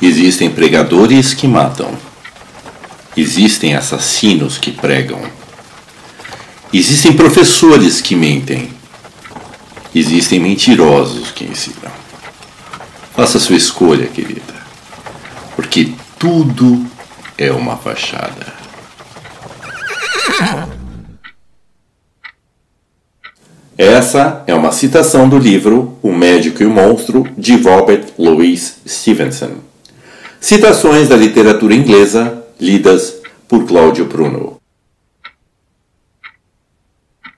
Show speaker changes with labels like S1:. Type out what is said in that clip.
S1: Existem pregadores que matam. Existem assassinos que pregam. Existem professores que mentem. Existem mentirosos que ensinam. Faça sua escolha, querida. Porque tudo é uma fachada. Essa é uma citação do livro O Médico e o Monstro, de Robert Louis Stevenson. Citações da literatura inglesa lidas por Cláudio Pruno.